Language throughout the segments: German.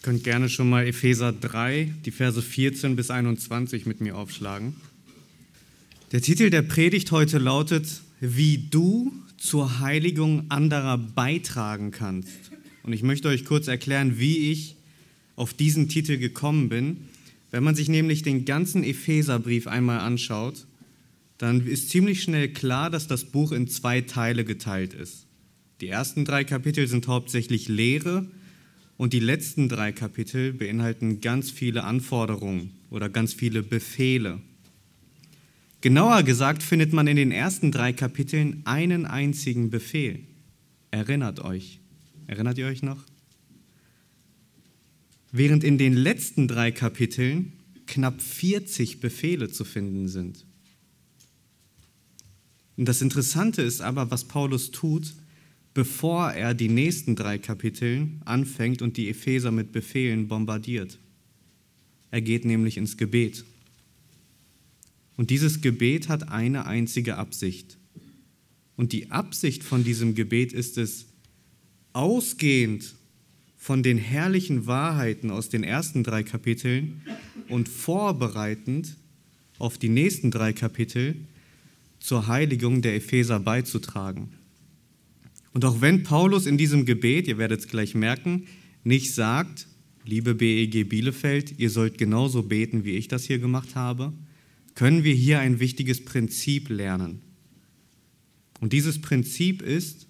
Ihr könnt gerne schon mal Epheser 3, die Verse 14 bis 21 mit mir aufschlagen. Der Titel der Predigt heute lautet, wie du zur Heiligung anderer beitragen kannst. Und ich möchte euch kurz erklären, wie ich auf diesen Titel gekommen bin. Wenn man sich nämlich den ganzen Epheserbrief einmal anschaut, dann ist ziemlich schnell klar, dass das Buch in zwei Teile geteilt ist. Die ersten drei Kapitel sind hauptsächlich Lehre und die letzten drei Kapitel beinhalten ganz viele Anforderungen oder ganz viele Befehle. Genauer gesagt findet man in den ersten drei Kapiteln einen einzigen Befehl. Erinnert euch. Erinnert ihr euch noch? Während in den letzten drei Kapiteln knapp 40 Befehle zu finden sind. Und das Interessante ist aber, was Paulus tut, bevor er die nächsten drei Kapiteln anfängt und die Epheser mit Befehlen bombardiert. Er geht nämlich ins Gebet. Und dieses Gebet hat eine einzige Absicht. Und die Absicht von diesem Gebet ist es, ausgehend von den herrlichen Wahrheiten aus den ersten drei Kapiteln und vorbereitend auf die nächsten drei Kapitel zur Heiligung der Epheser beizutragen. Und auch wenn Paulus in diesem Gebet, ihr werdet es gleich merken, nicht sagt, liebe BEG Bielefeld, ihr sollt genauso beten, wie ich das hier gemacht habe, können wir hier ein wichtiges Prinzip lernen. Und dieses Prinzip ist,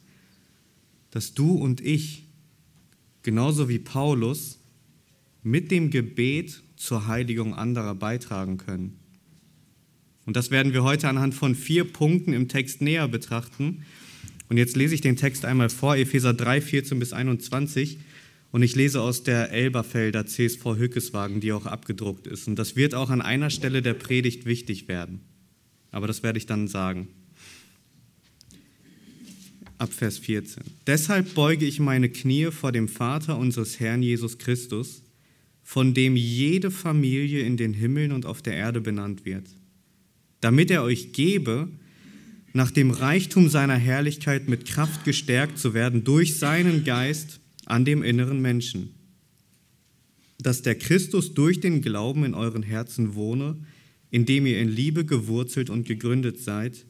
dass du und ich, genauso wie Paulus, mit dem Gebet zur Heiligung anderer beitragen können. Und das werden wir heute anhand von vier Punkten im Text näher betrachten. Und jetzt lese ich den Text einmal vor, Epheser 3, 14 bis 21. Und ich lese aus der Elberfelder CSV Hückeswagen, die auch abgedruckt ist. Und das wird auch an einer Stelle der Predigt wichtig werden. Aber das werde ich dann sagen. Ab Vers 14. Deshalb beuge ich meine Knie vor dem Vater unseres Herrn Jesus Christus, von dem jede Familie in den Himmeln und auf der Erde benannt wird, damit er euch gebe, nach dem Reichtum seiner Herrlichkeit mit Kraft gestärkt zu werden durch seinen Geist an dem inneren Menschen, dass der Christus durch den Glauben in euren Herzen wohne, indem ihr in Liebe gewurzelt und gegründet seid,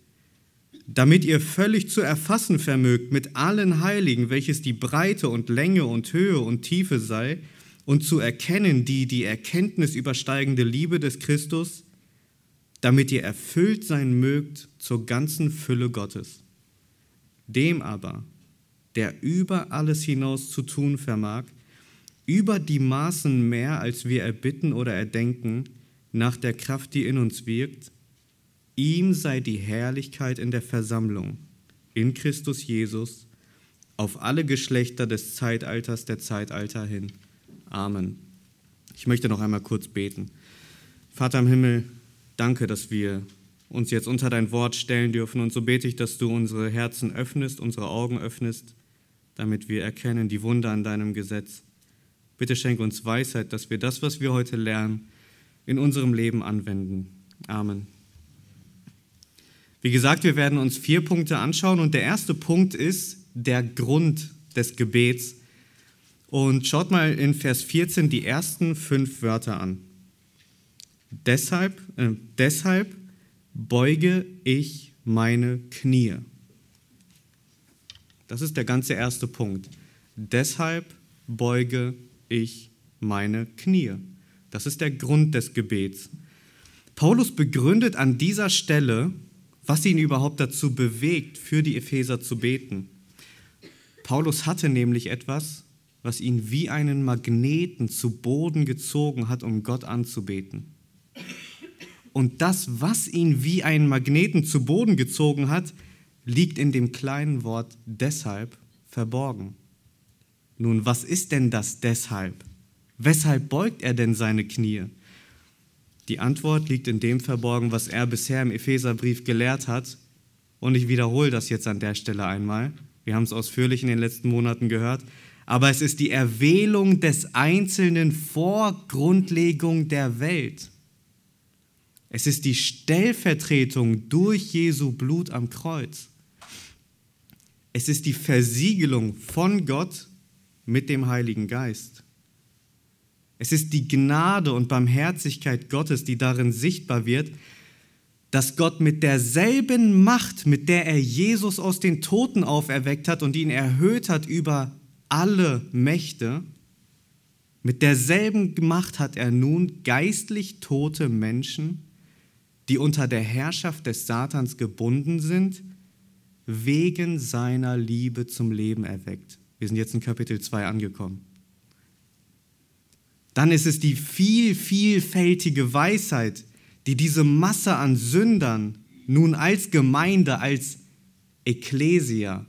damit ihr völlig zu erfassen vermögt mit allen Heiligen, welches die Breite und Länge und Höhe und Tiefe sei, und zu erkennen die die Erkenntnis übersteigende Liebe des Christus, damit ihr erfüllt sein mögt zur ganzen Fülle Gottes. Dem aber, der über alles hinaus zu tun vermag, über die Maßen mehr, als wir erbitten oder erdenken, nach der Kraft, die in uns wirkt, ihm sei die Herrlichkeit in der Versammlung, in Christus Jesus, auf alle Geschlechter des Zeitalters der Zeitalter hin. Amen. Ich möchte noch einmal kurz beten. Vater im Himmel, Danke, dass wir uns jetzt unter dein Wort stellen dürfen. Und so bete ich, dass du unsere Herzen öffnest, unsere Augen öffnest, damit wir erkennen die Wunder an deinem Gesetz. Bitte schenke uns Weisheit, dass wir das, was wir heute lernen, in unserem Leben anwenden. Amen. Wie gesagt, wir werden uns vier Punkte anschauen und der erste Punkt ist der Grund des Gebets. Und schaut mal in Vers 14 die ersten fünf Wörter an. Deshalb, äh, deshalb beuge ich meine Knie. Das ist der ganze erste Punkt. Deshalb beuge ich meine Knie. Das ist der Grund des Gebets. Paulus begründet an dieser Stelle, was ihn überhaupt dazu bewegt, für die Epheser zu beten. Paulus hatte nämlich etwas, was ihn wie einen Magneten zu Boden gezogen hat, um Gott anzubeten. Und das, was ihn wie einen Magneten zu Boden gezogen hat, liegt in dem kleinen Wort deshalb verborgen. Nun, was ist denn das deshalb? Weshalb beugt er denn seine Knie? Die Antwort liegt in dem verborgen, was er bisher im Epheserbrief gelehrt hat. Und ich wiederhole das jetzt an der Stelle einmal. Wir haben es ausführlich in den letzten Monaten gehört. Aber es ist die Erwählung des Einzelnen vor Grundlegung der Welt. Es ist die Stellvertretung durch Jesu Blut am Kreuz. Es ist die Versiegelung von Gott mit dem Heiligen Geist. Es ist die Gnade und Barmherzigkeit Gottes, die darin sichtbar wird, dass Gott mit derselben Macht, mit der er Jesus aus den Toten auferweckt hat und ihn erhöht hat über alle Mächte, mit derselben Macht hat er nun geistlich tote Menschen, die unter der Herrschaft des Satans gebunden sind, wegen seiner Liebe zum Leben erweckt. Wir sind jetzt in Kapitel 2 angekommen. Dann ist es die viel, vielfältige Weisheit, die diese Masse an Sündern nun als Gemeinde, als Ekklesia,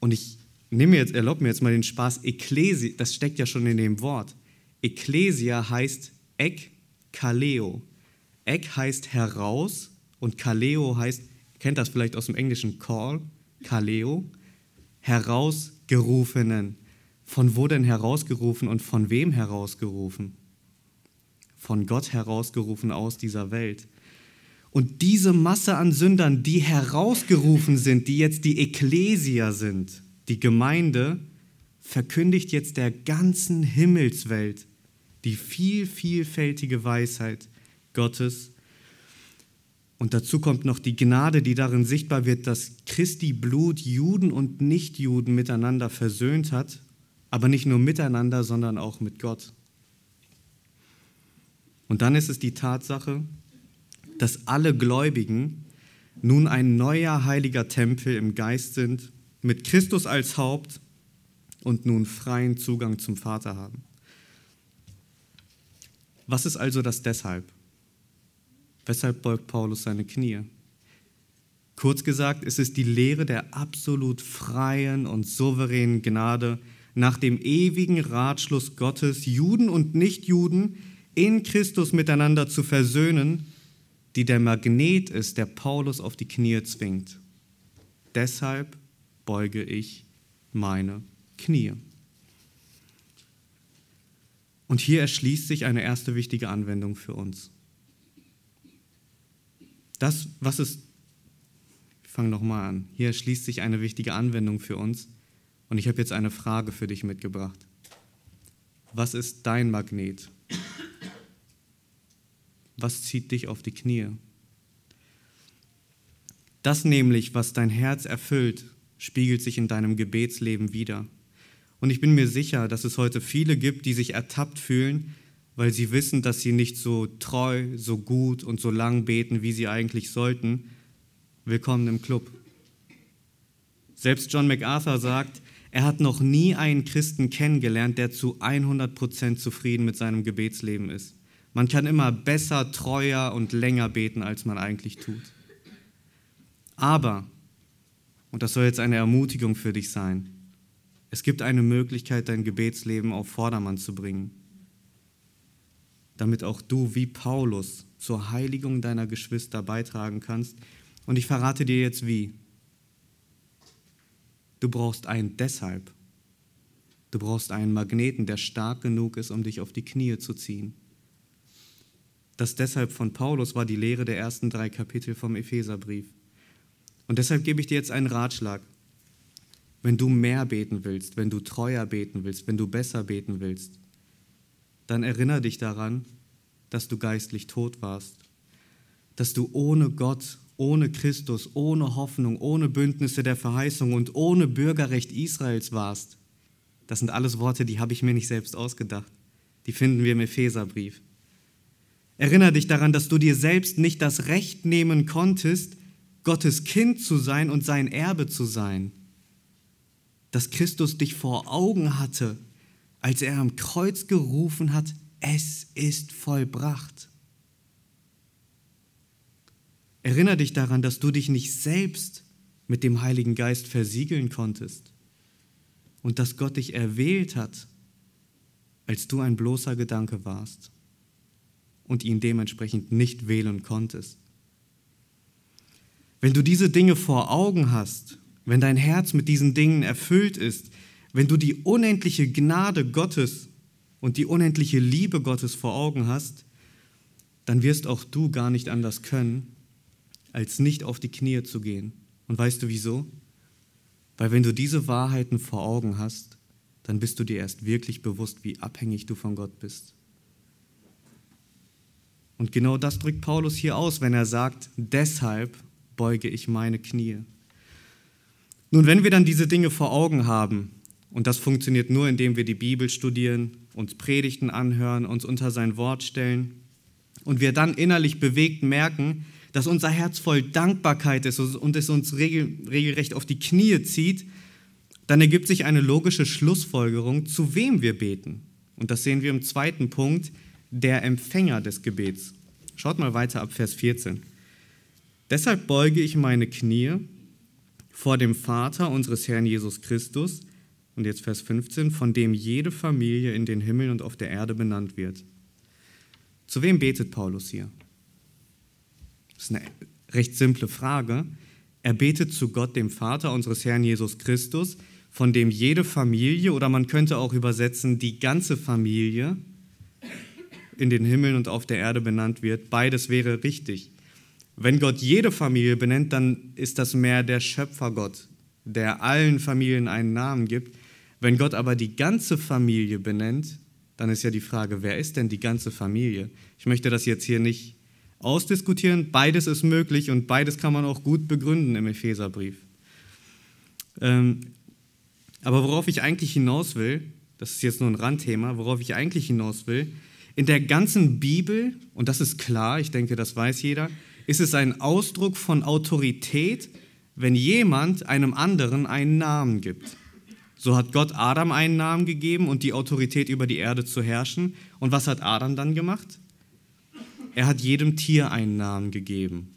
und ich nehme jetzt, erlaub mir jetzt mal den Spaß, Ekklesia, das steckt ja schon in dem Wort. Ekklesia heißt Ek Kaleo. Ek heißt heraus und Kaleo heißt, kennt das vielleicht aus dem Englischen, Call, Kaleo, herausgerufenen. Von wo denn herausgerufen und von wem herausgerufen? von Gott herausgerufen aus dieser Welt. Und diese Masse an Sündern, die herausgerufen sind, die jetzt die Ekklesia sind, die Gemeinde, verkündigt jetzt der ganzen Himmelswelt die viel, vielfältige Weisheit Gottes. Und dazu kommt noch die Gnade, die darin sichtbar wird, dass Christi Blut Juden und Nichtjuden miteinander versöhnt hat, aber nicht nur miteinander, sondern auch mit Gott. Und dann ist es die Tatsache, dass alle Gläubigen nun ein neuer heiliger Tempel im Geist sind, mit Christus als Haupt und nun freien Zugang zum Vater haben. Was ist also das deshalb? Weshalb beugt Paulus seine Knie? Kurz gesagt, es ist die Lehre der absolut freien und souveränen Gnade nach dem ewigen Ratschluss Gottes, Juden und Nichtjuden in Christus miteinander zu versöhnen, die der Magnet ist, der Paulus auf die Knie zwingt. Deshalb beuge ich meine Knie. Und hier erschließt sich eine erste wichtige Anwendung für uns. Das, was ist, ich fange nochmal an, hier erschließt sich eine wichtige Anwendung für uns. Und ich habe jetzt eine Frage für dich mitgebracht. Was ist dein Magnet? was zieht dich auf die Knie? Das nämlich, was dein Herz erfüllt, spiegelt sich in deinem Gebetsleben wieder. Und ich bin mir sicher, dass es heute viele gibt, die sich ertappt fühlen, weil sie wissen, dass sie nicht so treu, so gut und so lang beten, wie sie eigentlich sollten. Willkommen im Club. Selbst John MacArthur sagt, er hat noch nie einen Christen kennengelernt, der zu 100% zufrieden mit seinem Gebetsleben ist. Man kann immer besser, treuer und länger beten, als man eigentlich tut. Aber, und das soll jetzt eine Ermutigung für dich sein, es gibt eine Möglichkeit, dein Gebetsleben auf Vordermann zu bringen, damit auch du wie Paulus zur Heiligung deiner Geschwister beitragen kannst. Und ich verrate dir jetzt wie. Du brauchst einen deshalb. Du brauchst einen Magneten, der stark genug ist, um dich auf die Knie zu ziehen. Das deshalb von Paulus war die Lehre der ersten drei Kapitel vom Epheserbrief. Und deshalb gebe ich dir jetzt einen Ratschlag. Wenn du mehr beten willst, wenn du treuer beten willst, wenn du besser beten willst, dann erinnere dich daran, dass du geistlich tot warst, dass du ohne Gott, ohne Christus, ohne Hoffnung, ohne Bündnisse der Verheißung und ohne Bürgerrecht Israels warst. Das sind alles Worte, die habe ich mir nicht selbst ausgedacht. Die finden wir im Epheserbrief. Erinnere dich daran, dass du dir selbst nicht das Recht nehmen konntest, Gottes Kind zu sein und sein Erbe zu sein. Dass Christus dich vor Augen hatte, als er am Kreuz gerufen hat, es ist vollbracht. Erinnere dich daran, dass du dich nicht selbst mit dem Heiligen Geist versiegeln konntest und dass Gott dich erwählt hat, als du ein bloßer Gedanke warst und ihn dementsprechend nicht wählen konntest. Wenn du diese Dinge vor Augen hast, wenn dein Herz mit diesen Dingen erfüllt ist, wenn du die unendliche Gnade Gottes und die unendliche Liebe Gottes vor Augen hast, dann wirst auch du gar nicht anders können, als nicht auf die Knie zu gehen. Und weißt du wieso? Weil wenn du diese Wahrheiten vor Augen hast, dann bist du dir erst wirklich bewusst, wie abhängig du von Gott bist Und genau das drückt Paulus hier aus, wenn er sagt, deshalb beuge ich meine Knie. Nun, wenn wir dann diese Dinge vor Augen haben, und das funktioniert nur, indem wir die Bibel studieren, uns Predigten anhören, uns unter sein Wort stellen, und wir dann innerlich bewegt merken, dass unser Herz voll Dankbarkeit ist und es uns regelrecht auf die Knie zieht, dann ergibt sich eine logische Schlussfolgerung, zu wem wir beten. Und das sehen wir im zweiten Punkt, der Empfänger des Gebets. Schaut mal weiter ab Vers 14. Deshalb beuge ich meine Knie vor dem Vater unseres Herrn Jesus Christus, und jetzt Vers 15, von dem jede Familie in den Himmel und auf der Erde benannt wird. Zu wem betet Paulus hier? Das ist eine recht simple Frage. Er betet zu Gott, dem Vater unseres Herrn Jesus Christus, von dem jede Familie, oder man könnte auch übersetzen, die ganze Familie in den Himmeln und auf der Erde benannt wird. Beides wäre richtig. Wenn Gott jede Familie benennt, dann ist das mehr der Schöpfergott, der allen Familien einen Namen gibt. Wenn Gott aber die ganze Familie benennt, dann ist ja die Frage, wer ist denn die ganze Familie? Ich möchte das jetzt hier nicht ausdiskutieren. Beides ist möglich und beides kann man auch gut begründen im Epheserbrief. Ähm, aber worauf ich eigentlich hinaus will, das ist jetzt nur ein Randthema, worauf ich eigentlich hinaus will, in der ganzen Bibel, und das ist klar, ich denke, das weiß jeder, ist es ein Ausdruck von Autorität, wenn jemand einem anderen einen Namen gibt. So hat Gott Adam einen Namen gegeben und die Autorität über die Erde zu herrschen. Und was hat Adam dann gemacht? Er hat jedem Tier einen Namen gegeben.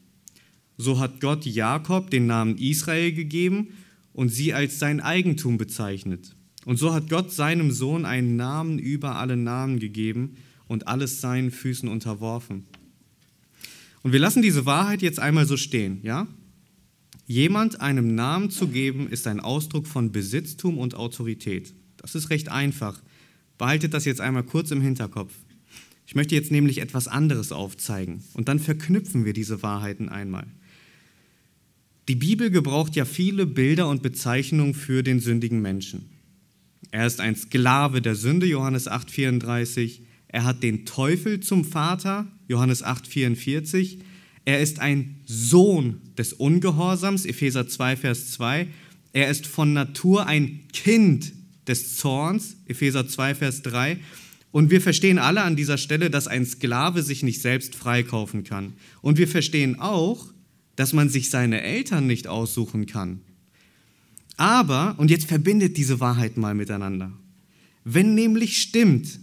So hat Gott Jakob den Namen Israel gegeben und sie als sein Eigentum bezeichnet. Und so hat Gott seinem Sohn einen Namen über alle Namen gegeben und alles seinen Füßen unterworfen. Und wir lassen diese Wahrheit jetzt einmal so stehen, ja? Jemand einem Namen zu geben, ist ein Ausdruck von Besitztum und Autorität. Das ist recht einfach. Behaltet das jetzt einmal kurz im Hinterkopf. Ich möchte jetzt nämlich etwas anderes aufzeigen und dann verknüpfen wir diese Wahrheiten einmal. Die Bibel gebraucht ja viele Bilder und Bezeichnungen für den sündigen Menschen. Er ist ein Sklave der Sünde, Johannes 8,34. Er hat den Teufel zum Vater, Johannes 8,44. Er ist ein Sohn des Ungehorsams, Epheser 2, Vers 2. Er ist von Natur ein Kind des Zorns, Epheser 2, Vers 3. Und wir verstehen alle an dieser Stelle, dass ein Sklave sich nicht selbst freikaufen kann. Und wir verstehen auch, dass man sich seine Eltern nicht aussuchen kann. Aber, und jetzt verbindet diese Wahrheit mal miteinander, wenn nämlich stimmt,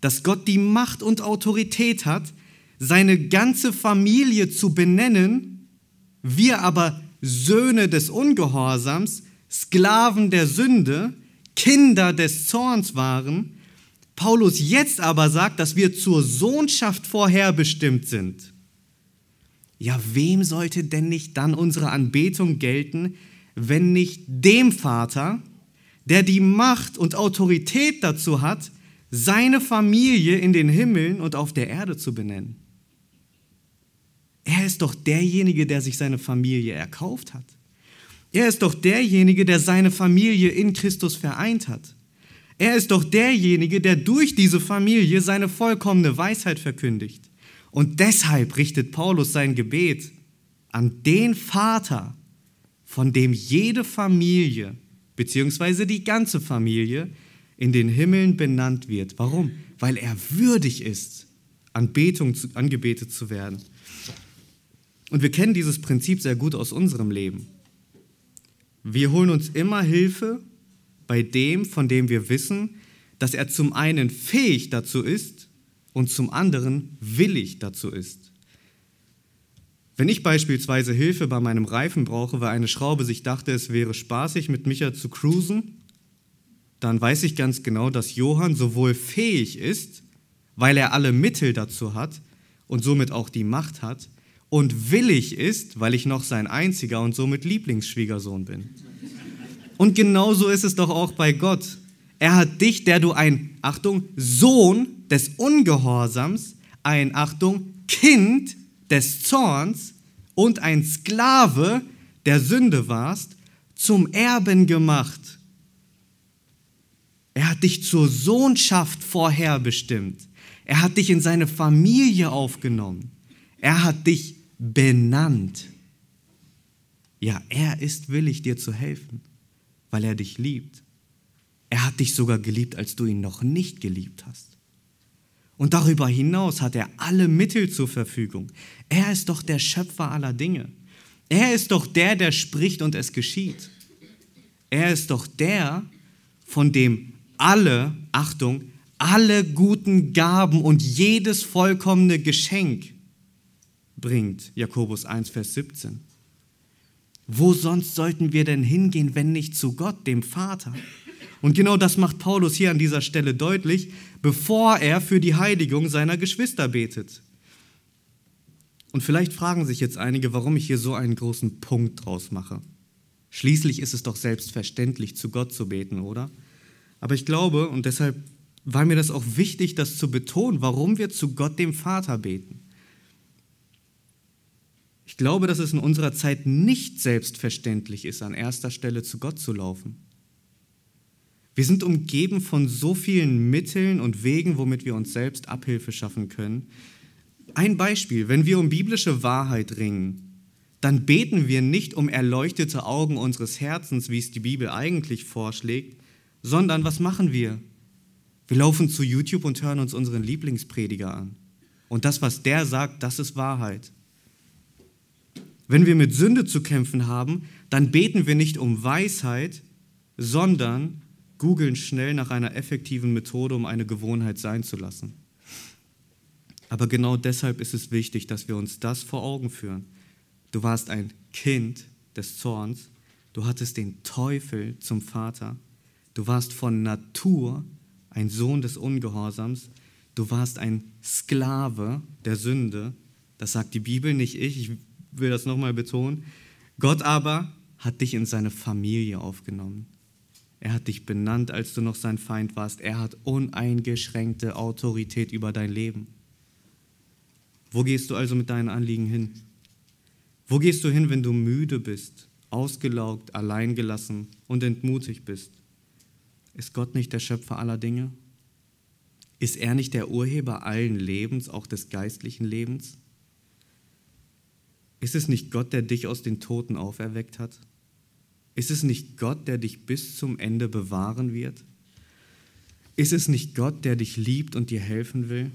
dass Gott die Macht und Autorität hat, seine ganze Familie zu benennen, wir aber Söhne des Ungehorsams, Sklaven der Sünde, Kinder des Zorns waren, Paulus jetzt aber sagt, dass wir zur Sohnschaft vorherbestimmt sind. Ja, wem sollte denn nicht dann unsere Anbetung gelten, wenn nicht dem Vater, der die Macht und Autorität dazu hat, seine Familie in den Himmeln und auf der Erde zu benennen. Er ist doch derjenige, der sich seine Familie erkauft hat. Er ist doch derjenige, der seine Familie in Christus vereint hat. Er ist doch derjenige, der durch diese Familie seine vollkommene Weisheit verkündigt. Und deshalb richtet Paulus sein Gebet an den Vater, von dem jede Familie, beziehungsweise die ganze Familie, in den Himmeln benannt wird. Warum? Weil er würdig ist, angebetet zu werden. Und wir kennen dieses Prinzip sehr gut aus unserem Leben. Wir holen uns immer Hilfe bei dem, von dem wir wissen, dass er zum einen fähig dazu ist und zum anderen willig dazu ist. Wenn ich beispielsweise Hilfe bei meinem Reifen brauche, weil eine Schraube sich dachte, es wäre spaßig, mit Micha zu cruisen, dann weiß ich ganz genau, dass Johann sowohl fähig ist, weil er alle Mittel dazu hat und somit auch die Macht hat, und willig ist, weil ich noch sein einziger und somit Lieblingsschwiegersohn bin. Und genauso ist es doch auch bei Gott. Er hat dich, der du ein, Achtung, Sohn des Ungehorsams, ein, Achtung, Kind des Zorns und ein Sklave der Sünde warst, zum Erben gemacht Er hat dich zur Sohnschaft vorherbestimmt. Er hat dich in seine Familie aufgenommen. Er hat dich benannt. Ja, er ist willig, dir zu helfen, weil er dich liebt. Er hat dich sogar geliebt, als du ihn noch nicht geliebt hast. Und darüber hinaus hat er alle Mittel zur Verfügung. Er ist doch der Schöpfer aller Dinge. Er ist doch der, der spricht und es geschieht. Er ist doch der, von dem alle, Achtung, alle guten Gaben und jedes vollkommene Geschenk bringt. Jakobus 1, Vers 17. Wo sonst sollten wir denn hingehen, wenn nicht zu Gott, dem Vater? Und genau das macht Paulus hier an dieser Stelle deutlich, bevor er für die Heiligung seiner Geschwister betet. Und vielleicht fragen sich jetzt einige, warum ich hier so einen großen Punkt draus mache. Schließlich ist es doch selbstverständlich, zu Gott zu beten, oder? Aber ich glaube, und deshalb war mir das auch wichtig, das zu betonen, warum wir zu Gott, dem Vater, beten. Ich glaube, dass es in unserer Zeit nicht selbstverständlich ist, an erster Stelle zu Gott zu laufen. Wir sind umgeben von so vielen Mitteln und Wegen, womit wir uns selbst Abhilfe schaffen können. Ein Beispiel, wenn wir um biblische Wahrheit ringen, dann beten wir nicht um erleuchtete Augen unseres Herzens, wie es die Bibel eigentlich vorschlägt, sondern was machen wir? Wir laufen zu YouTube und hören uns unseren Lieblingsprediger an. Und das, was der sagt, das ist Wahrheit. Wenn wir mit Sünde zu kämpfen haben, dann beten wir nicht um Weisheit, sondern googeln schnell nach einer effektiven Methode, um eine Gewohnheit sein zu lassen. Aber genau deshalb ist es wichtig, dass wir uns das vor Augen führen. Du warst ein Kind des Zorns, du hattest den Teufel zum Vater, du warst von Natur ein Sohn des Ungehorsams, du warst ein Sklave der Sünde, das sagt die Bibel, nicht ich, ich will das nochmal betonen. Gott aber hat dich in seine Familie aufgenommen. Er hat dich benannt, als du noch sein Feind warst. Er hat uneingeschränkte Autorität über dein Leben. Wo gehst du also mit deinen Anliegen hin? Wo gehst du hin, wenn du müde bist, ausgelaugt, alleingelassen und entmutigt bist? Ist Gott nicht der Schöpfer aller Dinge? Ist er nicht der Urheber allen Lebens, auch des geistlichen Lebens? Ist es nicht Gott, der dich aus den Toten auferweckt hat? Ist es nicht Gott, der dich bis zum Ende bewahren wird? Ist es nicht Gott, der dich liebt und dir helfen will?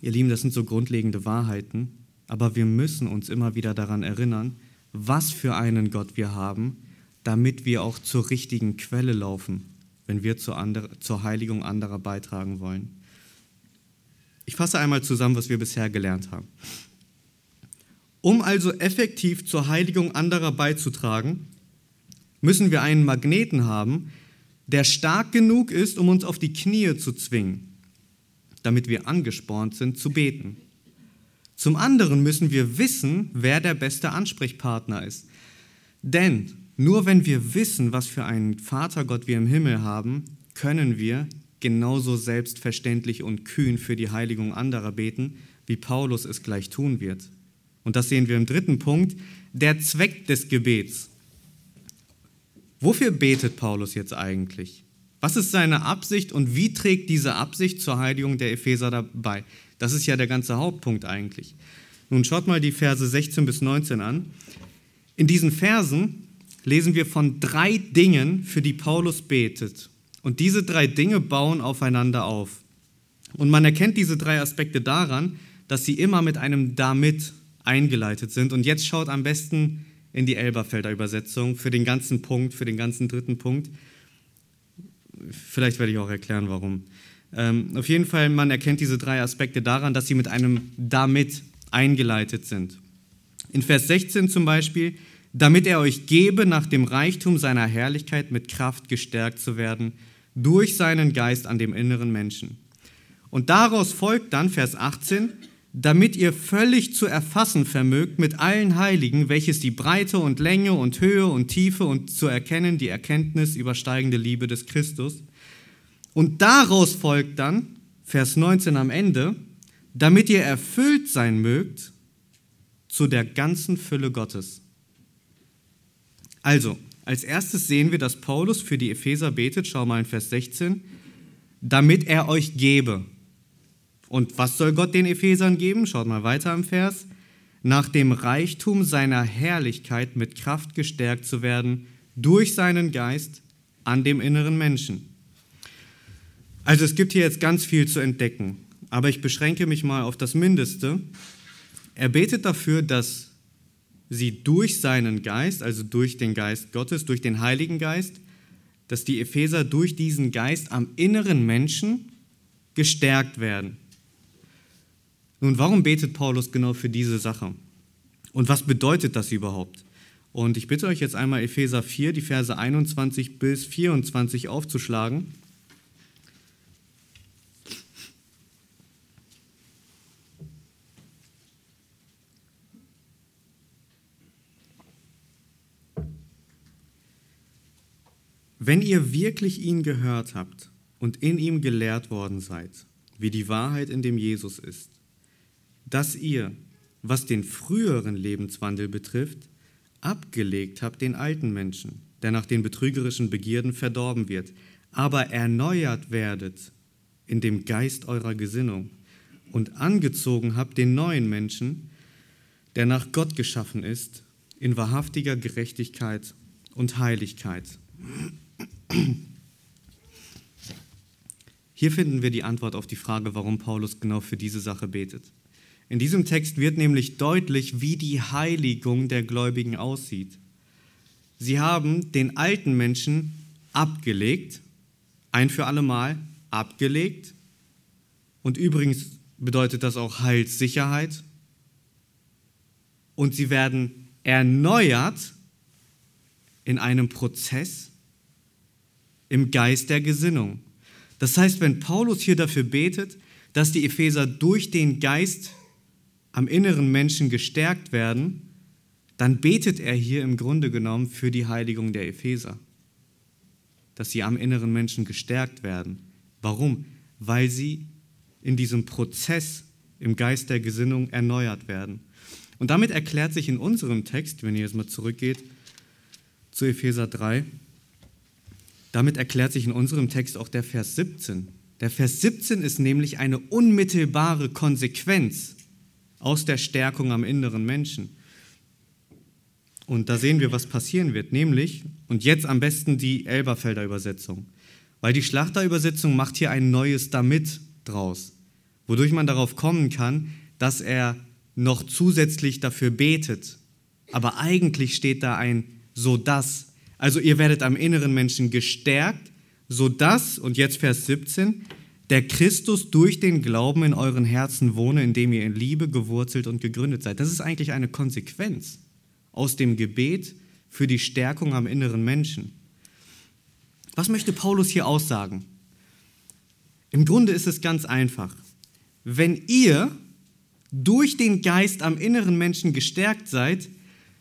Ihr Lieben, das sind so grundlegende Wahrheiten, aber wir müssen uns immer wieder daran erinnern, was für einen Gott wir haben, damit wir auch zur richtigen Quelle laufen, wenn wir zur, andere, zur Heiligung anderer beitragen wollen. Ich fasse einmal zusammen, was wir bisher gelernt haben. Um also effektiv zur Heiligung anderer beizutragen, müssen wir einen Magneten haben, der stark genug ist, um uns auf die Knie zu zwingen, damit wir angespornt sind zu beten. Zum anderen müssen wir wissen, wer der beste Ansprechpartner ist. Denn nur wenn wir wissen, was für einen Vatergott wir im Himmel haben, können wir genauso selbstverständlich und kühn für die Heiligung anderer beten, wie Paulus es gleich tun wird. Und das sehen wir im dritten Punkt, der Zweck des Gebets. Wofür betet Paulus jetzt eigentlich? Was ist seine Absicht und wie trägt diese Absicht zur Heiligung der Epheser dabei? Das ist ja der ganze Hauptpunkt eigentlich. Nun schaut mal die Verse 16 bis 19 an. In diesen Versen lesen wir von drei Dingen, für die Paulus betet. Und diese drei Dinge bauen aufeinander auf. Und man erkennt diese drei Aspekte daran, dass sie immer mit einem damit eingeleitet sind. Und jetzt schaut am besten in die Elberfelder Übersetzung für den ganzen Punkt, für den ganzen dritten Punkt. Vielleicht werde ich auch erklären, warum. Ähm, auf jeden Fall, man erkennt diese drei Aspekte daran, dass sie mit einem damit eingeleitet sind. In Vers 16 zum Beispiel, damit er euch gebe, nach dem Reichtum seiner Herrlichkeit mit Kraft gestärkt zu werden, durch seinen Geist an dem inneren Menschen. Und daraus folgt dann Vers 18, damit ihr völlig zu erfassen vermögt mit allen Heiligen, welches die Breite und Länge und Höhe und Tiefe und zu erkennen die Erkenntnis übersteigende Liebe des Christus. Und daraus folgt dann, Vers 19 am Ende, damit ihr erfüllt sein mögt zu der ganzen Fülle Gottes. Also, Als erstes sehen wir, dass Paulus für die Epheser betet, schau mal in Vers 16, damit er euch gebe. Und was soll Gott den Ephesern geben? Schaut mal weiter im Vers. Nach dem Reichtum seiner Herrlichkeit mit Kraft gestärkt zu werden durch seinen Geist an dem inneren Menschen. Also es gibt hier jetzt ganz viel zu entdecken, aber ich beschränke mich mal auf das Mindeste. Er betet dafür, dass sie durch seinen Geist, also durch den Geist Gottes, durch den Heiligen Geist, dass die Epheser durch diesen Geist am inneren Menschen gestärkt werden. Nun, warum betet Paulus genau für diese Sache? Und was bedeutet das überhaupt? Und ich bitte euch jetzt einmal Epheser 4, die Verse 21 bis 24 aufzuschlagen. Wenn ihr wirklich ihn gehört habt und in ihm gelehrt worden seid, wie die Wahrheit in dem Jesus ist, dass ihr, was den früheren Lebenswandel betrifft, abgelegt habt den alten Menschen, der nach den betrügerischen Begierden verdorben wird, aber erneuert werdet in dem Geist eurer Gesinnung und angezogen habt den neuen Menschen, der nach Gott geschaffen ist, in wahrhaftiger Gerechtigkeit und Heiligkeit. Hier finden wir die Antwort auf die Frage, warum Paulus genau für diese Sache betet. In diesem Text wird nämlich deutlich, wie die Heiligung der Gläubigen aussieht. Sie haben den alten Menschen abgelegt, ein für allemal abgelegt. Und übrigens bedeutet das auch Heilssicherheit. Und sie werden erneuert in einem Prozess, im Geist der Gesinnung. Das heißt, wenn Paulus hier dafür betet, dass die Epheser durch den Geist am inneren Menschen gestärkt werden, dann betet er hier im Grunde genommen für die Heiligung der Epheser. Dass sie am inneren Menschen gestärkt werden. Warum? Weil sie in diesem Prozess im Geist der Gesinnung erneuert werden. Und damit erklärt sich in unserem Text, wenn ihr jetzt mal zurückgeht zu Epheser 3, damit erklärt sich in unserem Text auch der Vers 17. Der Vers 17 ist nämlich eine unmittelbare Konsequenz aus der Stärkung am inneren Menschen. Und da sehen wir, was passieren wird, nämlich, und jetzt am besten die Elberfelder Übersetzung, weil die Schlachterübersetzung macht hier ein neues damit draus, wodurch man darauf kommen kann, dass er noch zusätzlich dafür betet. Aber eigentlich steht da ein so das also ihr werdet am inneren Menschen gestärkt, sodass, und jetzt Vers 17, der Christus durch den Glauben in euren Herzen wohne, indem ihr in Liebe gewurzelt und gegründet seid. Das ist eigentlich eine Konsequenz aus dem Gebet für die Stärkung am inneren Menschen. Was möchte Paulus hier aussagen? Im Grunde ist es ganz einfach. Wenn ihr durch den Geist am inneren Menschen gestärkt seid,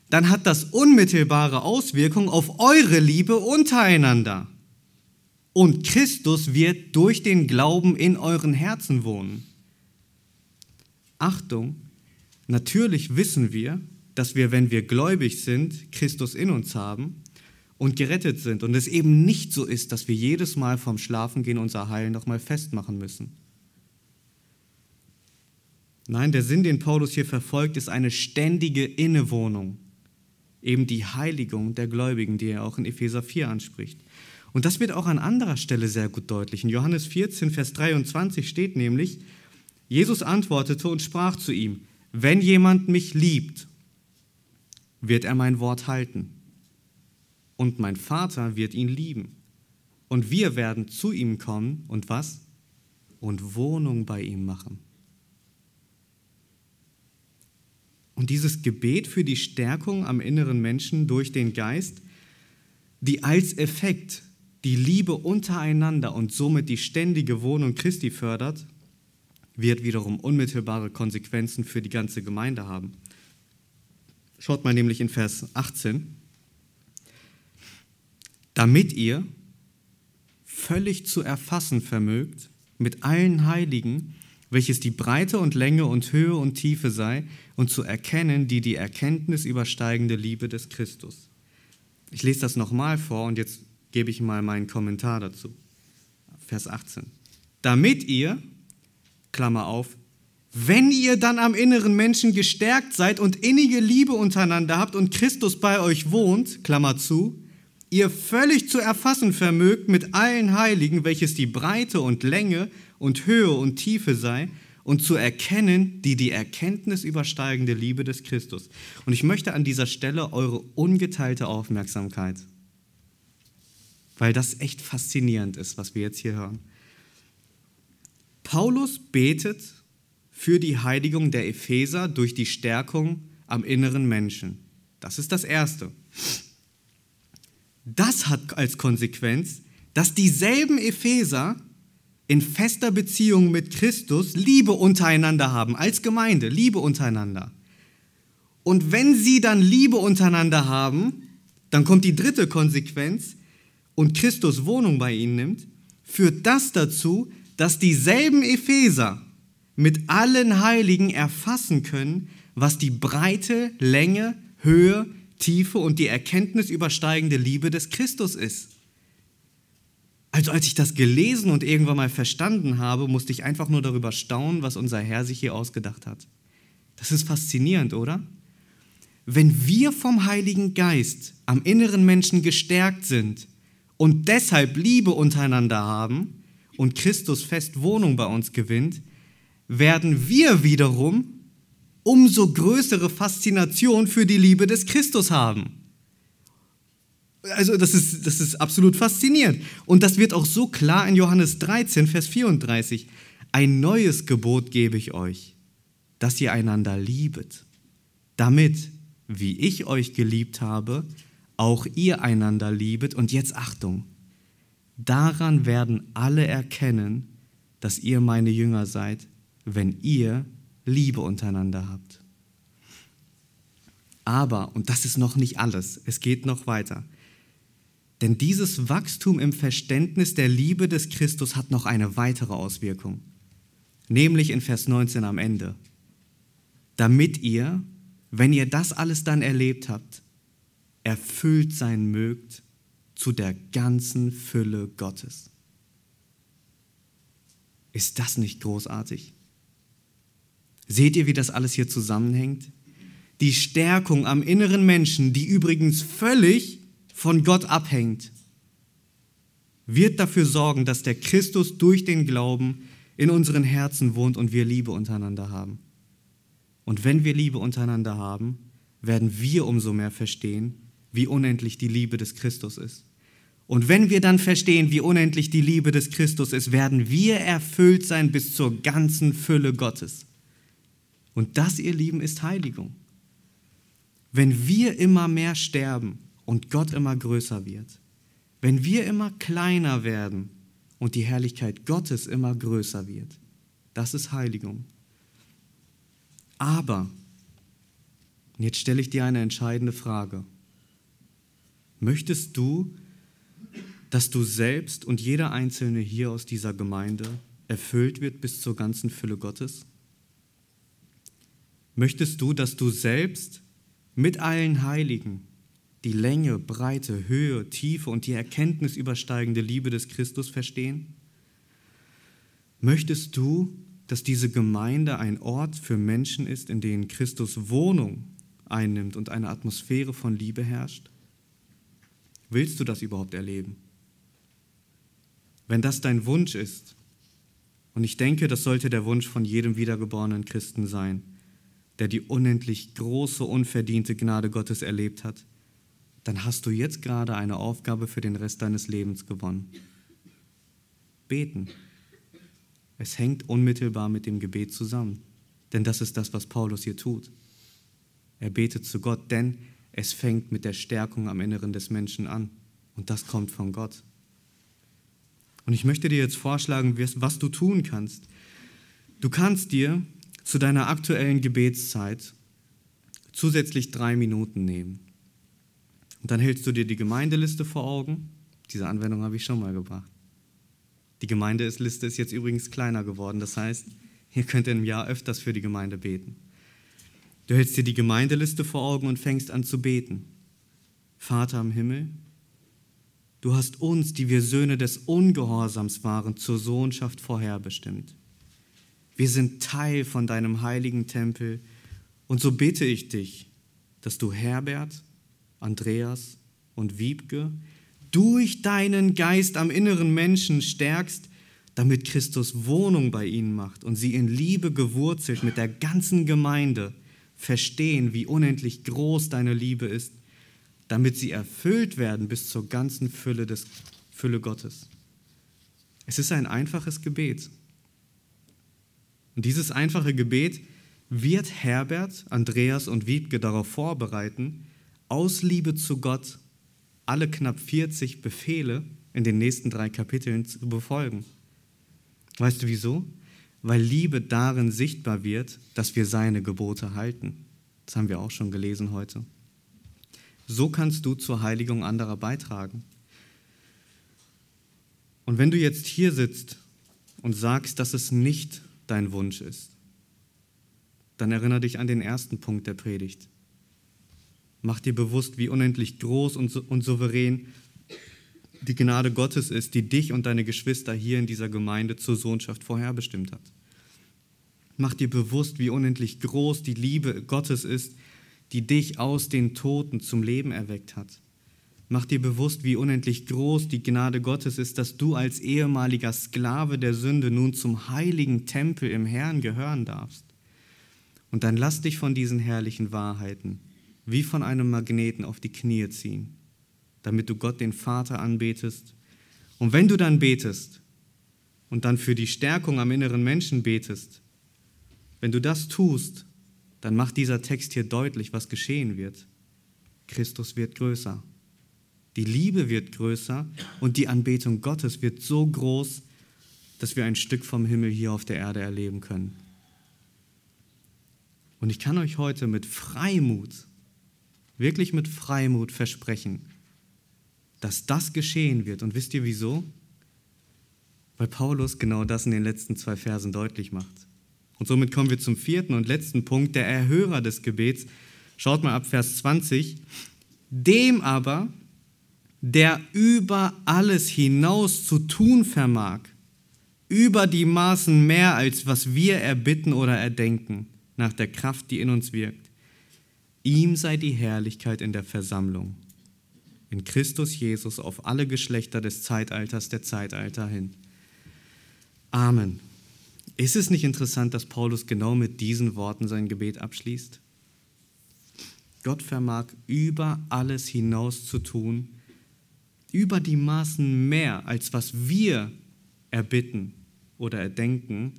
dann hat das unmittelbare Auswirkungen auf eure Liebe untereinander. Und Christus wird durch den Glauben in euren Herzen wohnen. Achtung, natürlich wissen wir, dass wir, wenn wir gläubig sind, Christus in uns haben und gerettet sind. Und es eben nicht so ist, dass wir jedes Mal vom Schlafengehen unser Heil nochmal festmachen müssen. Nein, der Sinn, den Paulus hier verfolgt, ist eine ständige Innewohnung eben die Heiligung der Gläubigen, die er auch in Epheser 4 anspricht. Und das wird auch an anderer Stelle sehr gut deutlich. In Johannes 14, Vers 23 steht nämlich, Jesus antwortete und sprach zu ihm, wenn jemand mich liebt, wird er mein Wort halten. Und mein Vater wird ihn lieben. Und wir werden zu ihm kommen und was? Und Wohnung bei ihm machen. Und dieses Gebet für die Stärkung am inneren Menschen durch den Geist, die als Effekt die Liebe untereinander und somit die ständige Wohnung Christi fördert, wird wiederum unmittelbare Konsequenzen für die ganze Gemeinde haben. Schaut mal nämlich in Vers 18. Damit ihr völlig zu erfassen vermögt mit allen Heiligen, welches die Breite und Länge und Höhe und Tiefe sei, und zu erkennen die die Erkenntnis übersteigende Liebe des Christus. Ich lese das nochmal vor und jetzt gebe ich mal meinen Kommentar dazu. Vers 18. Damit ihr, Klammer auf, wenn ihr dann am inneren Menschen gestärkt seid und innige Liebe untereinander habt und Christus bei euch wohnt, Klammer zu, ihr völlig zu erfassen vermögt mit allen Heiligen, welches die Breite und Länge und Höhe und Tiefe sei, und zu erkennen, die die Erkenntnis übersteigende Liebe des Christus. Und ich möchte an dieser Stelle eure ungeteilte Aufmerksamkeit, weil das echt faszinierend ist, was wir jetzt hier hören. Paulus betet für die Heiligung der Epheser durch die Stärkung am inneren Menschen. Das ist das Erste. Das hat als Konsequenz, dass dieselben Epheser in fester Beziehung mit Christus Liebe untereinander haben, als Gemeinde, Liebe untereinander. Und wenn sie dann Liebe untereinander haben, dann kommt die dritte Konsequenz und Christus Wohnung bei ihnen nimmt, führt das dazu, dass dieselben Epheser mit allen Heiligen erfassen können, was die Breite, Länge, Höhe, Tiefe und die Erkenntnis übersteigende Liebe des Christus ist. Also als ich das gelesen und irgendwann mal verstanden habe, musste ich einfach nur darüber staunen, was unser Herr sich hier ausgedacht hat. Das ist faszinierend, oder? Wenn wir vom Heiligen Geist am inneren Menschen gestärkt sind und deshalb Liebe untereinander haben und Christus fest Wohnung bei uns gewinnt, werden wir wiederum umso größere Faszination für die Liebe des Christus haben. Also das ist, das ist absolut faszinierend. Und das wird auch so klar in Johannes 13, Vers 34. Ein neues Gebot gebe ich euch, dass ihr einander liebet, damit, wie ich euch geliebt habe, auch ihr einander liebet. Und jetzt Achtung, daran werden alle erkennen, dass ihr meine Jünger seid, wenn ihr Liebe untereinander habt. Aber, und das ist noch nicht alles, es geht noch weiter. Denn dieses Wachstum im Verständnis der Liebe des Christus hat noch eine weitere Auswirkung, nämlich in Vers 19 am Ende. Damit ihr, wenn ihr das alles dann erlebt habt, erfüllt sein mögt zu der ganzen Fülle Gottes. Ist das nicht großartig? Seht ihr, wie das alles hier zusammenhängt? Die Stärkung am inneren Menschen, die übrigens völlig von Gott abhängt, wird dafür sorgen, dass der Christus durch den Glauben in unseren Herzen wohnt und wir Liebe untereinander haben. Und wenn wir Liebe untereinander haben, werden wir umso mehr verstehen, wie unendlich die Liebe des Christus ist. Und wenn wir dann verstehen, wie unendlich die Liebe des Christus ist, werden wir erfüllt sein bis zur ganzen Fülle Gottes. Und das, ihr Lieben, ist Heiligung. Wenn wir immer mehr sterben und Gott immer größer wird, wenn wir immer kleiner werden und die Herrlichkeit Gottes immer größer wird, das ist Heiligung. Aber, und jetzt stelle ich dir eine entscheidende Frage. Möchtest du, dass du selbst und jeder Einzelne hier aus dieser Gemeinde erfüllt wird bis zur ganzen Fülle Gottes? Möchtest du, dass du selbst mit allen Heiligen die Länge, Breite, Höhe, Tiefe und die Erkenntnis übersteigende Liebe des Christus verstehen? Möchtest du, dass diese Gemeinde ein Ort für Menschen ist, in denen Christus Wohnung einnimmt und eine Atmosphäre von Liebe herrscht? Willst du das überhaupt erleben? Wenn das dein Wunsch ist, und ich denke, das sollte der Wunsch von jedem wiedergeborenen Christen sein, der die unendlich große, unverdiente Gnade Gottes erlebt hat, dann hast du jetzt gerade eine Aufgabe für den Rest deines Lebens gewonnen. Beten. Es hängt unmittelbar mit dem Gebet zusammen, denn das ist das, was Paulus hier tut. Er betet zu Gott, denn es fängt mit der Stärkung am Inneren des Menschen an und das kommt von Gott. Und ich möchte dir jetzt vorschlagen, was du tun kannst. Du kannst dir zu deiner aktuellen Gebetszeit zusätzlich drei Minuten nehmen. Und dann hältst du dir die Gemeindeliste vor Augen. Diese Anwendung habe ich schon mal gebracht. Die Gemeindeliste ist jetzt übrigens kleiner geworden. Das heißt, ihr könnt im Jahr öfters für die Gemeinde beten. Du hältst dir die Gemeindeliste vor Augen und fängst an zu beten. Vater im Himmel, du hast uns, die wir Söhne des Ungehorsams waren, zur Sohnschaft vorherbestimmt. Wir sind Teil von deinem heiligen Tempel und so bitte ich dich, dass du Herbert, Andreas und Wiebke durch deinen Geist am inneren Menschen stärkst, damit Christus Wohnung bei ihnen macht und sie in Liebe gewurzelt mit der ganzen Gemeinde verstehen, wie unendlich groß deine Liebe ist, damit sie erfüllt werden bis zur ganzen Fülle des Fülle Gottes. Es ist ein einfaches Gebet. Und dieses einfache Gebet wird Herbert, Andreas und Wiebke darauf vorbereiten, aus Liebe zu Gott alle knapp 40 Befehle in den nächsten drei Kapiteln zu befolgen. Weißt du wieso? Weil Liebe darin sichtbar wird, dass wir seine Gebote halten. Das haben wir auch schon gelesen heute. So kannst du zur Heiligung anderer beitragen. Und wenn du jetzt hier sitzt und sagst, dass es nicht dein Wunsch ist, dann erinnere dich an den ersten Punkt der Predigt. Mach dir bewusst, wie unendlich groß und, und souverän die Gnade Gottes ist, die dich und deine Geschwister hier in dieser Gemeinde zur Sohnschaft vorherbestimmt hat. Mach dir bewusst, wie unendlich groß die Liebe Gottes ist, die dich aus den Toten zum Leben erweckt hat. Mach dir bewusst, wie unendlich groß die Gnade Gottes ist, dass du als ehemaliger Sklave der Sünde nun zum heiligen Tempel im Herrn gehören darfst. Und dann lass dich von diesen herrlichen Wahrheiten wie von einem Magneten auf die Knie ziehen, damit du Gott den Vater anbetest. Und wenn du dann betest und dann für die Stärkung am inneren Menschen betest, wenn du das tust, dann macht dieser Text hier deutlich, was geschehen wird. Christus wird größer. Die Liebe wird größer und die Anbetung Gottes wird so groß, dass wir ein Stück vom Himmel hier auf der Erde erleben können. Und ich kann euch heute mit Freimut, wirklich mit Freimut versprechen, dass das geschehen wird. Und wisst ihr wieso? Weil Paulus genau das in den letzten zwei Versen deutlich macht. Und somit kommen wir zum vierten und letzten Punkt, der Erhörer des Gebets. Schaut mal ab Vers 20. Dem aber, der über alles hinaus zu tun vermag, über die Maßen mehr, als was wir erbitten oder erdenken, nach der Kraft, die in uns wirkt. Ihm sei die Herrlichkeit in der Versammlung, in Christus Jesus auf alle Geschlechter des Zeitalters der Zeitalter hin. Amen. Ist es nicht interessant, dass Paulus genau mit diesen Worten sein Gebet abschließt? Gott vermag über alles hinaus zu tun, über die Maßen mehr, als was wir erbitten oder erdenken,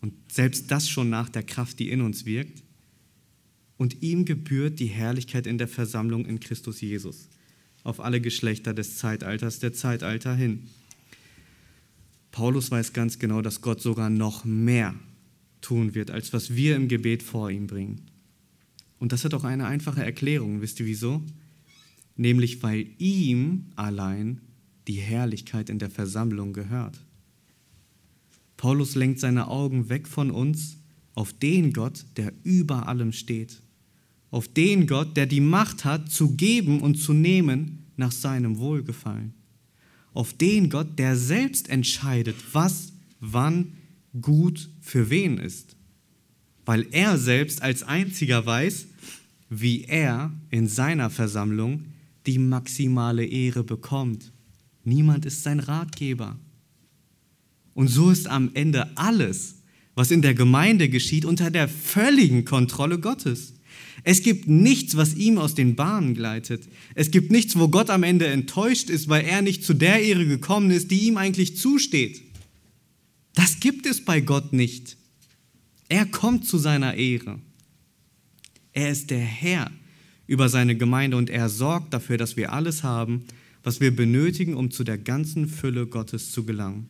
und selbst das schon nach der Kraft, die in uns wirkt. Und ihm gebührt die Herrlichkeit in der Versammlung in Christus Jesus, auf alle Geschlechter des Zeitalters, der Zeitalter hin. Paulus weiß ganz genau, dass Gott sogar noch mehr tun wird, als was wir im Gebet vor ihm bringen. Und das hat auch eine einfache Erklärung. Wisst ihr wieso? Nämlich weil ihm allein die Herrlichkeit in der Versammlung gehört. Paulus lenkt seine Augen weg von uns auf den Gott, der über allem steht. Auf den Gott, der die Macht hat, zu geben und zu nehmen nach seinem Wohlgefallen auf den Gott, der selbst entscheidet, was, wann gut für wen ist. Weil er selbst als einziger weiß, wie er in seiner Versammlung die maximale Ehre bekommt. Niemand ist sein Ratgeber. Und so ist am Ende alles, was in der Gemeinde geschieht, unter der völligen Kontrolle Gottes. Es gibt nichts, was ihm aus den Bahnen gleitet. Es gibt nichts, wo Gott am Ende enttäuscht ist, weil er nicht zu der Ehre gekommen ist, die ihm eigentlich zusteht. Das gibt es bei Gott nicht. Er kommt zu seiner Ehre. Er ist der Herr über seine Gemeinde und er sorgt dafür, dass wir alles haben, was wir benötigen, um zu der ganzen Fülle Gottes zu gelangen.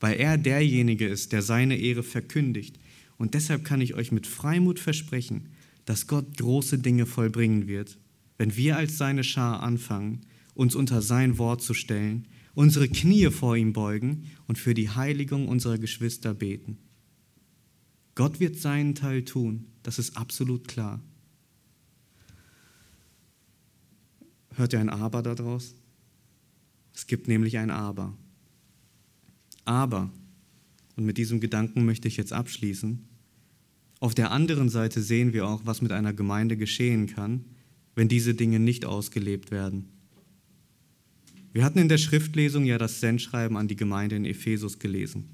Weil er derjenige ist, der seine Ehre verkündigt. Und deshalb kann ich euch mit Freimut versprechen, dass Gott große Dinge vollbringen wird, wenn wir als seine Schar anfangen, uns unter sein Wort zu stellen, unsere Knie vor ihm beugen und für die Heiligung unserer Geschwister beten. Gott wird seinen Teil tun, das ist absolut klar. Hört ihr ein Aber daraus? Es gibt nämlich ein Aber. Aber, und mit diesem Gedanken möchte ich jetzt abschließen, auf der anderen Seite sehen wir auch, was mit einer Gemeinde geschehen kann, wenn diese Dinge nicht ausgelebt werden. Wir hatten in der Schriftlesung ja das Sendschreiben an die Gemeinde in Ephesus gelesen.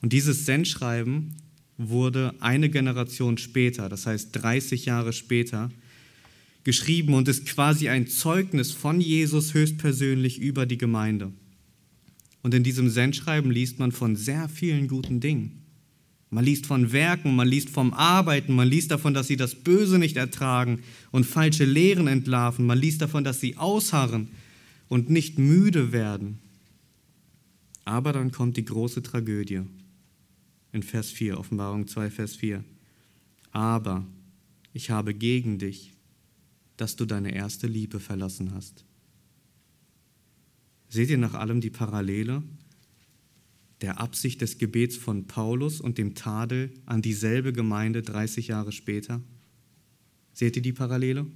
Und dieses Sendschreiben wurde eine Generation später, das heißt 30 Jahre später, geschrieben und ist quasi ein Zeugnis von Jesus höchstpersönlich über die Gemeinde. Und in diesem Sendschreiben liest man von sehr vielen guten Dingen. Man liest von Werken, man liest vom Arbeiten, man liest davon, dass sie das Böse nicht ertragen und falsche Lehren entlarven, man liest davon, dass sie ausharren und nicht müde werden. Aber dann kommt die große Tragödie in Vers 4, Offenbarung 2, Vers 4. Aber ich habe gegen dich, dass du deine erste Liebe verlassen hast. Seht ihr nach allem die Parallele der Absicht des Gebets von Paulus und dem Tadel an dieselbe Gemeinde 30 Jahre später? Seht ihr die Parallele?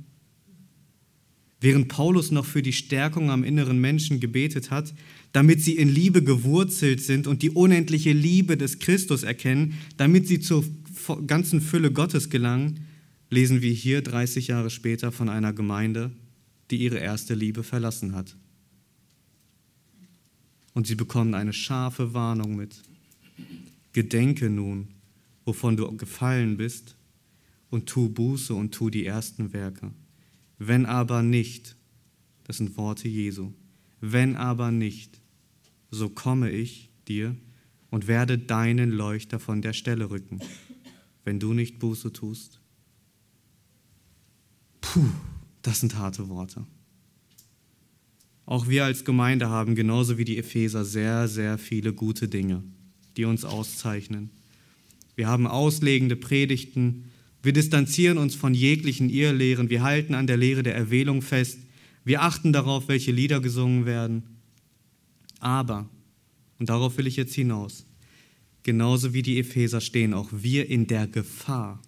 Während Paulus noch für die Stärkung am inneren Menschen gebetet hat, damit sie in Liebe gewurzelt sind und die unendliche Liebe des Christus erkennen, damit sie zur ganzen Fülle Gottes gelangen, lesen wir hier 30 Jahre später von einer Gemeinde, die ihre erste Liebe verlassen hat. Und sie bekommen eine scharfe Warnung mit. Gedenke nun, wovon du gefallen bist, und tu Buße und tu die ersten Werke. Wenn aber nicht, das sind Worte Jesu, wenn aber nicht, so komme ich dir und werde deinen Leuchter von der Stelle rücken, wenn du nicht Buße tust. Puh, das sind harte Worte. Auch wir als Gemeinde haben genauso wie die Epheser sehr, sehr viele gute Dinge, die uns auszeichnen. Wir haben auslegende Predigten, wir distanzieren uns von jeglichen Irrlehren, wir halten an der Lehre der Erwählung fest, wir achten darauf, welche Lieder gesungen werden. Aber, und darauf will ich jetzt hinaus, genauso wie die Epheser stehen auch wir in der Gefahr,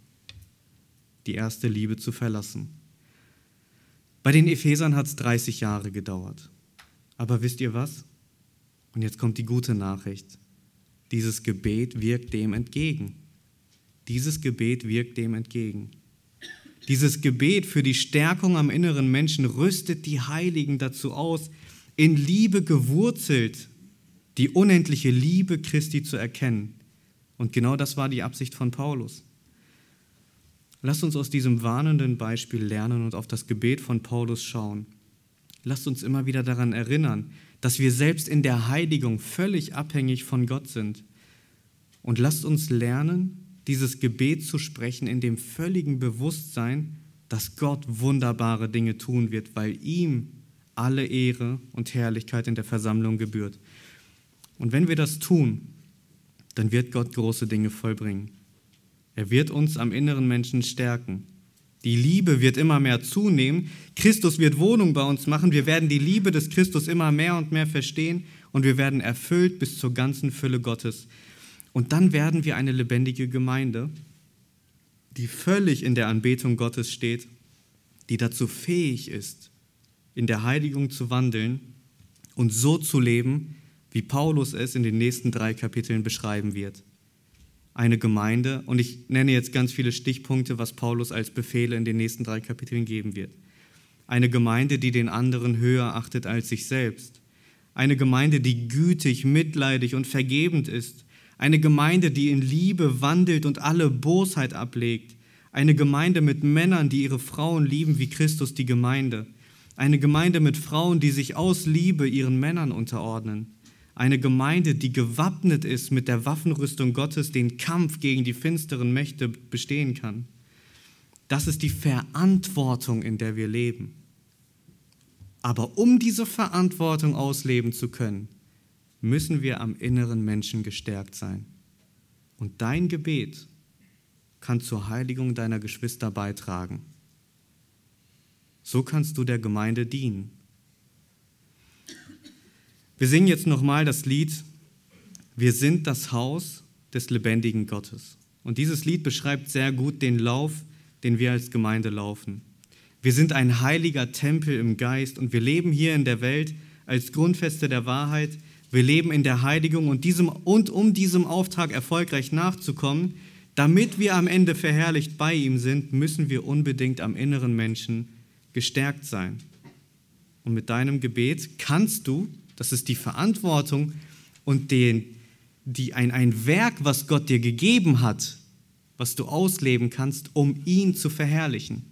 die erste Liebe zu verlassen. Bei den Ephesern hat es 30 Jahre gedauert. Aber wisst ihr was? Und jetzt kommt die gute Nachricht. Dieses Gebet wirkt dem entgegen. Dieses Gebet wirkt dem entgegen. Dieses Gebet für die Stärkung am inneren Menschen rüstet die Heiligen dazu aus, in Liebe gewurzelt die unendliche Liebe Christi zu erkennen. Und genau das war die Absicht von Paulus. Lasst uns aus diesem warnenden Beispiel lernen und auf das Gebet von Paulus schauen. Lasst uns immer wieder daran erinnern, dass wir selbst in der Heiligung völlig abhängig von Gott sind. Und lasst uns lernen, dieses Gebet zu sprechen in dem völligen Bewusstsein, dass Gott wunderbare Dinge tun wird, weil ihm alle Ehre und Herrlichkeit in der Versammlung gebührt. Und wenn wir das tun, dann wird Gott große Dinge vollbringen. Er wird uns am inneren Menschen stärken. Die Liebe wird immer mehr zunehmen. Christus wird Wohnung bei uns machen. Wir werden die Liebe des Christus immer mehr und mehr verstehen und wir werden erfüllt bis zur ganzen Fülle Gottes. Und dann werden wir eine lebendige Gemeinde, die völlig in der Anbetung Gottes steht, die dazu fähig ist, in der Heiligung zu wandeln und so zu leben, wie Paulus es in den nächsten drei Kapiteln beschreiben wird eine Gemeinde. Und ich nenne jetzt ganz viele Stichpunkte, was Paulus als Befehle in den nächsten drei Kapiteln geben wird. Eine Gemeinde, die den anderen höher achtet als sich selbst. Eine Gemeinde, die gütig, mitleidig und vergebend ist. Eine Gemeinde, die in Liebe wandelt und alle Bosheit ablegt. Eine Gemeinde mit Männern, die ihre Frauen lieben wie Christus die Gemeinde. Eine Gemeinde mit Frauen, die sich aus Liebe ihren Männern unterordnen eine Gemeinde, die gewappnet ist mit der Waffenrüstung Gottes, den Kampf gegen die finsteren Mächte bestehen kann. Das ist die Verantwortung, in der wir leben. Aber um diese Verantwortung ausleben zu können, müssen wir am inneren Menschen gestärkt sein. Und dein Gebet kann zur Heiligung deiner Geschwister beitragen. So kannst du der Gemeinde dienen. Wir singen jetzt nochmal das Lied Wir sind das Haus des lebendigen Gottes. Und dieses Lied beschreibt sehr gut den Lauf, den wir als Gemeinde laufen. Wir sind ein heiliger Tempel im Geist und wir leben hier in der Welt als Grundfeste der Wahrheit. Wir leben in der Heiligung und, diesem, und um diesem Auftrag erfolgreich nachzukommen, damit wir am Ende verherrlicht bei ihm sind, müssen wir unbedingt am inneren Menschen gestärkt sein. Und mit deinem Gebet kannst du, das ist die Verantwortung und den, die, ein, ein Werk, was Gott dir gegeben hat, was du ausleben kannst, um ihn zu verherrlichen.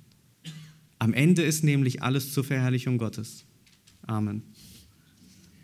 Am Ende ist nämlich alles zur Verherrlichung Gottes. Amen.